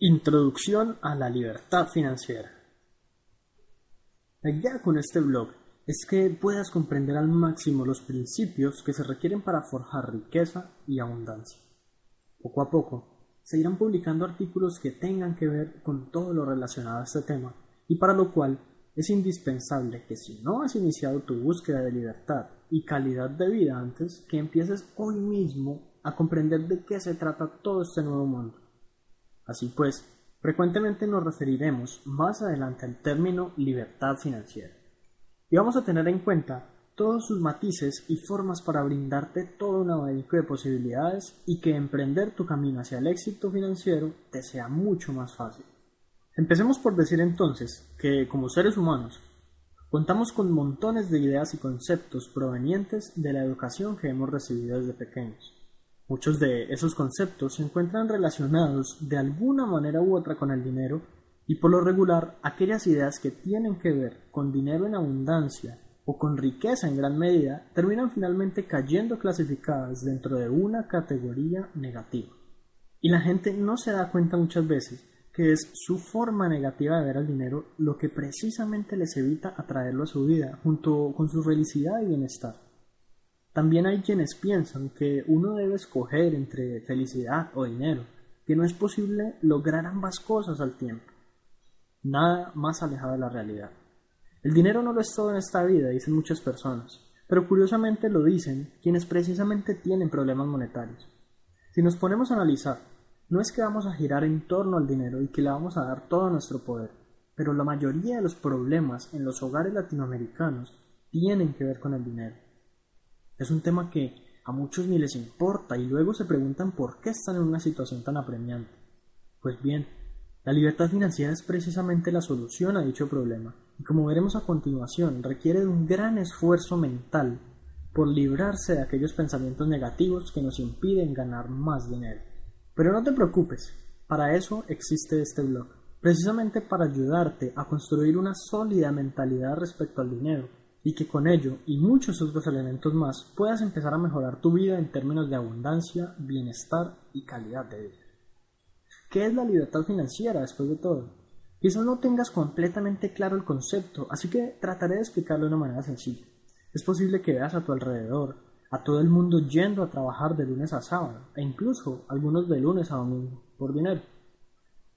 Introducción a la libertad financiera. La idea con este blog es que puedas comprender al máximo los principios que se requieren para forjar riqueza y abundancia. Poco a poco se irán publicando artículos que tengan que ver con todo lo relacionado a este tema y para lo cual es indispensable que si no has iniciado tu búsqueda de libertad y calidad de vida antes, que empieces hoy mismo a comprender de qué se trata todo este nuevo mundo Así pues, frecuentemente nos referiremos más adelante al término libertad financiera. Y vamos a tener en cuenta todos sus matices y formas para brindarte todo un abanico de posibilidades y que emprender tu camino hacia el éxito financiero te sea mucho más fácil. Empecemos por decir entonces que, como seres humanos, contamos con montones de ideas y conceptos provenientes de la educación que hemos recibido desde pequeños. Muchos de esos conceptos se encuentran relacionados de alguna manera u otra con el dinero y por lo regular aquellas ideas que tienen que ver con dinero en abundancia o con riqueza en gran medida terminan finalmente cayendo clasificadas dentro de una categoría negativa. Y la gente no se da cuenta muchas veces que es su forma negativa de ver el dinero lo que precisamente les evita atraerlo a su vida junto con su felicidad y bienestar. También hay quienes piensan que uno debe escoger entre felicidad o dinero, que no es posible lograr ambas cosas al tiempo. Nada más alejado de la realidad. El dinero no lo es todo en esta vida, dicen muchas personas, pero curiosamente lo dicen quienes precisamente tienen problemas monetarios. Si nos ponemos a analizar, no es que vamos a girar en torno al dinero y que le vamos a dar todo nuestro poder, pero la mayoría de los problemas en los hogares latinoamericanos tienen que ver con el dinero. Es un tema que a muchos ni les importa y luego se preguntan por qué están en una situación tan apremiante. Pues bien, la libertad financiera es precisamente la solución a dicho problema y como veremos a continuación requiere de un gran esfuerzo mental por librarse de aquellos pensamientos negativos que nos impiden ganar más dinero. Pero no te preocupes, para eso existe este blog, precisamente para ayudarte a construir una sólida mentalidad respecto al dinero y que con ello y muchos otros elementos más puedas empezar a mejorar tu vida en términos de abundancia, bienestar y calidad de vida. ¿Qué es la libertad financiera después de todo? Quizás no tengas completamente claro el concepto, así que trataré de explicarlo de una manera sencilla. Es posible que veas a tu alrededor a todo el mundo yendo a trabajar de lunes a sábado, e incluso algunos de lunes a domingo, por dinero.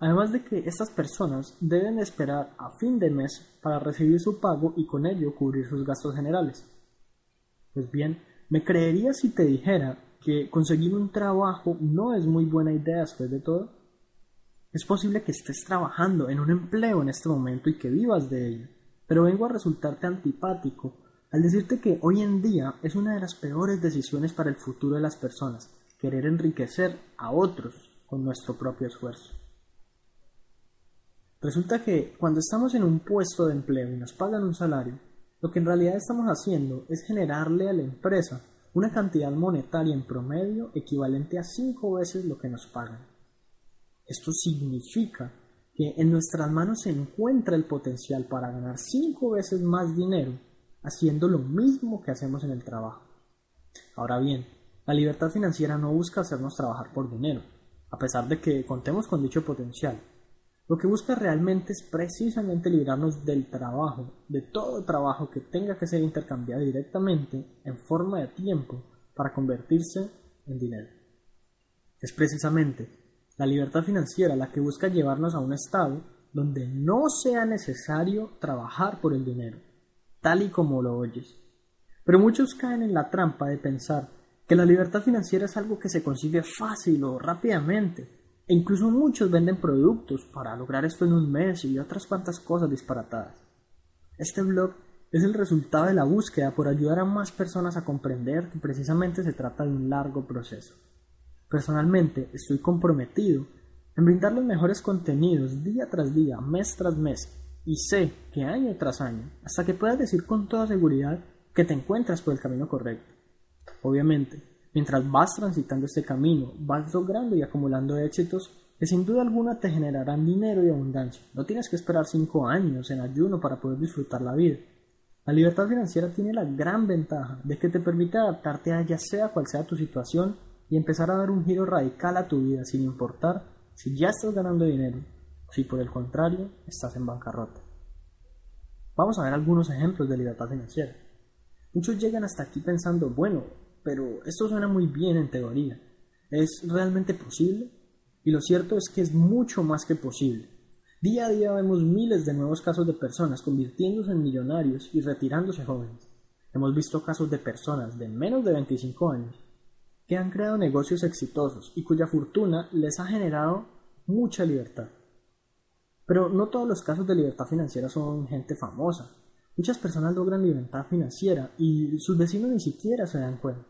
Además de que estas personas deben esperar a fin de mes para recibir su pago y con ello cubrir sus gastos generales. Pues bien, me creerías si te dijera que conseguir un trabajo no es muy buena idea después de todo. Es posible que estés trabajando en un empleo en este momento y que vivas de ello, pero vengo a resultarte antipático al decirte que hoy en día es una de las peores decisiones para el futuro de las personas, querer enriquecer a otros con nuestro propio esfuerzo. Resulta que cuando estamos en un puesto de empleo y nos pagan un salario, lo que en realidad estamos haciendo es generarle a la empresa una cantidad monetaria en promedio equivalente a cinco veces lo que nos pagan. Esto significa que en nuestras manos se encuentra el potencial para ganar cinco veces más dinero haciendo lo mismo que hacemos en el trabajo. Ahora bien, la libertad financiera no busca hacernos trabajar por dinero, a pesar de que contemos con dicho potencial. Lo que busca realmente es precisamente librarnos del trabajo, de todo trabajo que tenga que ser intercambiado directamente en forma de tiempo para convertirse en dinero. Es precisamente la libertad financiera la que busca llevarnos a un estado donde no sea necesario trabajar por el dinero, tal y como lo oyes. Pero muchos caen en la trampa de pensar que la libertad financiera es algo que se consigue fácil o rápidamente, e incluso muchos venden productos para lograr esto en un mes y otras cuantas cosas disparatadas. Este blog es el resultado de la búsqueda por ayudar a más personas a comprender que precisamente se trata de un largo proceso. Personalmente estoy comprometido en brindar los mejores contenidos día tras día, mes tras mes, y sé que año tras año, hasta que puedas decir con toda seguridad que te encuentras por el camino correcto. Obviamente, Mientras vas transitando este camino, vas logrando y acumulando éxitos que sin duda alguna te generarán dinero y abundancia. No tienes que esperar cinco años en ayuno para poder disfrutar la vida. La libertad financiera tiene la gran ventaja de que te permite adaptarte a ya sea cual sea tu situación y empezar a dar un giro radical a tu vida sin importar si ya estás ganando dinero o si por el contrario estás en bancarrota. Vamos a ver algunos ejemplos de libertad financiera. Muchos llegan hasta aquí pensando, bueno, pero esto suena muy bien en teoría. ¿Es realmente posible? Y lo cierto es que es mucho más que posible. Día a día vemos miles de nuevos casos de personas convirtiéndose en millonarios y retirándose jóvenes. Hemos visto casos de personas de menos de 25 años que han creado negocios exitosos y cuya fortuna les ha generado mucha libertad. Pero no todos los casos de libertad financiera son gente famosa. Muchas personas logran libertad financiera y sus vecinos ni siquiera se dan cuenta,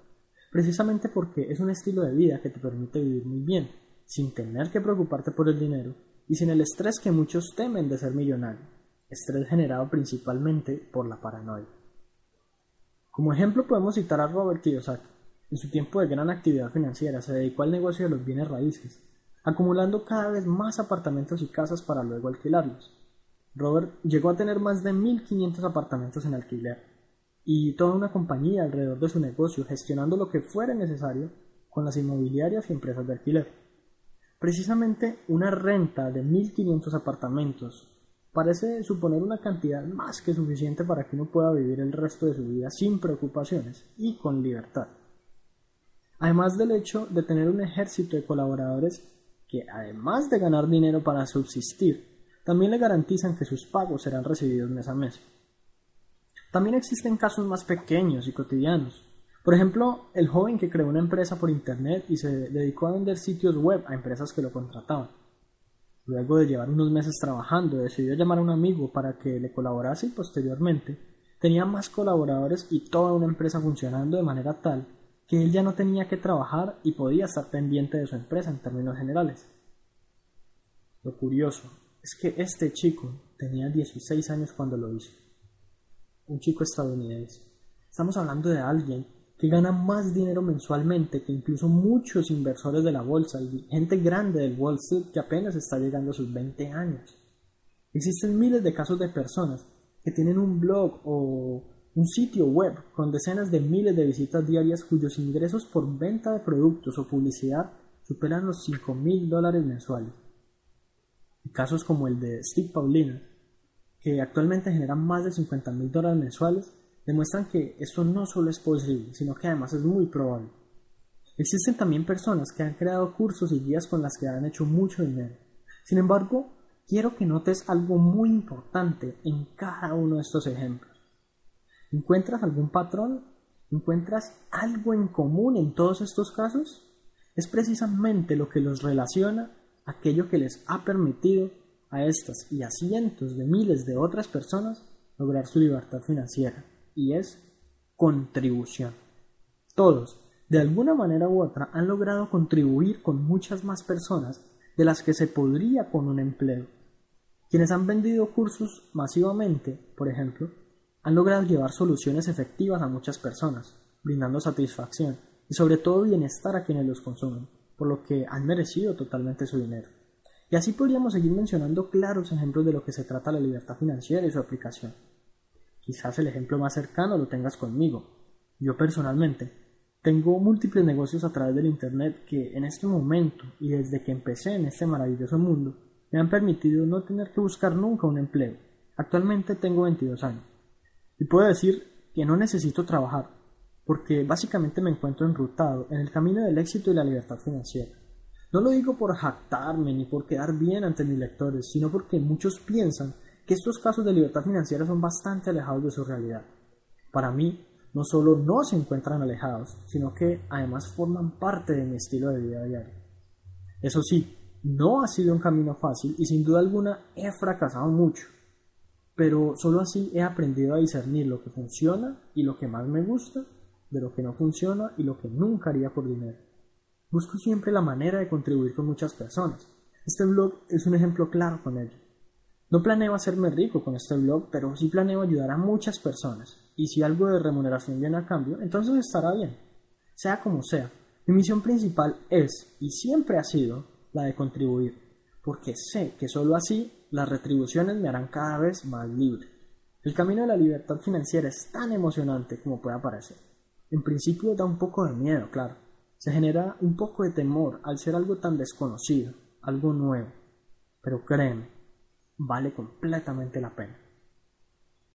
precisamente porque es un estilo de vida que te permite vivir muy bien, sin tener que preocuparte por el dinero y sin el estrés que muchos temen de ser millonario, estrés generado principalmente por la paranoia. Como ejemplo podemos citar a Robert Kiyosaki. En su tiempo de gran actividad financiera se dedicó al negocio de los bienes raíces, acumulando cada vez más apartamentos y casas para luego alquilarlos. Robert llegó a tener más de 1.500 apartamentos en alquiler y toda una compañía alrededor de su negocio gestionando lo que fuera necesario con las inmobiliarias y empresas de alquiler. Precisamente una renta de 1.500 apartamentos parece suponer una cantidad más que suficiente para que uno pueda vivir el resto de su vida sin preocupaciones y con libertad. Además del hecho de tener un ejército de colaboradores que además de ganar dinero para subsistir, también le garantizan que sus pagos serán recibidos mes a mes. También existen casos más pequeños y cotidianos. Por ejemplo, el joven que creó una empresa por Internet y se dedicó a vender sitios web a empresas que lo contrataban. Luego de llevar unos meses trabajando, decidió llamar a un amigo para que le colaborase y posteriormente tenía más colaboradores y toda una empresa funcionando de manera tal que él ya no tenía que trabajar y podía estar pendiente de su empresa en términos generales. Lo curioso es que este chico tenía 16 años cuando lo hizo. Un chico estadounidense. Estamos hablando de alguien que gana más dinero mensualmente que incluso muchos inversores de la bolsa y gente grande del Wall Street que apenas está llegando a sus 20 años. Existen miles de casos de personas que tienen un blog o un sitio web con decenas de miles de visitas diarias cuyos ingresos por venta de productos o publicidad superan los 5 mil dólares mensuales. Y casos como el de Steve Paulina, que actualmente generan más de 50 mil dólares mensuales, demuestran que esto no solo es posible, sino que además es muy probable. Existen también personas que han creado cursos y guías con las que han hecho mucho dinero. Sin embargo, quiero que notes algo muy importante en cada uno de estos ejemplos. ¿Encuentras algún patrón? ¿Encuentras algo en común en todos estos casos? Es precisamente lo que los relaciona aquello que les ha permitido a estas y a cientos de miles de otras personas lograr su libertad financiera, y es contribución. Todos, de alguna manera u otra, han logrado contribuir con muchas más personas de las que se podría con un empleo. Quienes han vendido cursos masivamente, por ejemplo, han logrado llevar soluciones efectivas a muchas personas, brindando satisfacción y sobre todo bienestar a quienes los consumen, por lo que han merecido totalmente su dinero. Y así podríamos seguir mencionando claros ejemplos de lo que se trata la libertad financiera y su aplicación. Quizás el ejemplo más cercano lo tengas conmigo. Yo personalmente tengo múltiples negocios a través del Internet que en este momento y desde que empecé en este maravilloso mundo me han permitido no tener que buscar nunca un empleo. Actualmente tengo 22 años y puedo decir que no necesito trabajar, porque básicamente me encuentro enrutado en el camino del éxito y la libertad financiera. No lo digo por jactarme ni por quedar bien ante mis lectores, sino porque muchos piensan que estos casos de libertad financiera son bastante alejados de su realidad. Para mí, no solo no se encuentran alejados, sino que además forman parte de mi estilo de vida diario. Eso sí, no ha sido un camino fácil y sin duda alguna he fracasado mucho pero solo así he aprendido a discernir lo que funciona y lo que más me gusta de lo que no funciona y lo que nunca haría por dinero. Busco siempre la manera de contribuir con muchas personas. Este blog es un ejemplo claro con ello. No planeo hacerme rico con este blog, pero sí planeo ayudar a muchas personas. Y si algo de remuneración viene a cambio, entonces estará bien. Sea como sea, mi misión principal es y siempre ha sido la de contribuir, porque sé que solo así las retribuciones me harán cada vez más libre. El camino de la libertad financiera es tan emocionante como pueda parecer. En principio da un poco de miedo, claro. Se genera un poco de temor al ser algo tan desconocido, algo nuevo. Pero créeme, vale completamente la pena.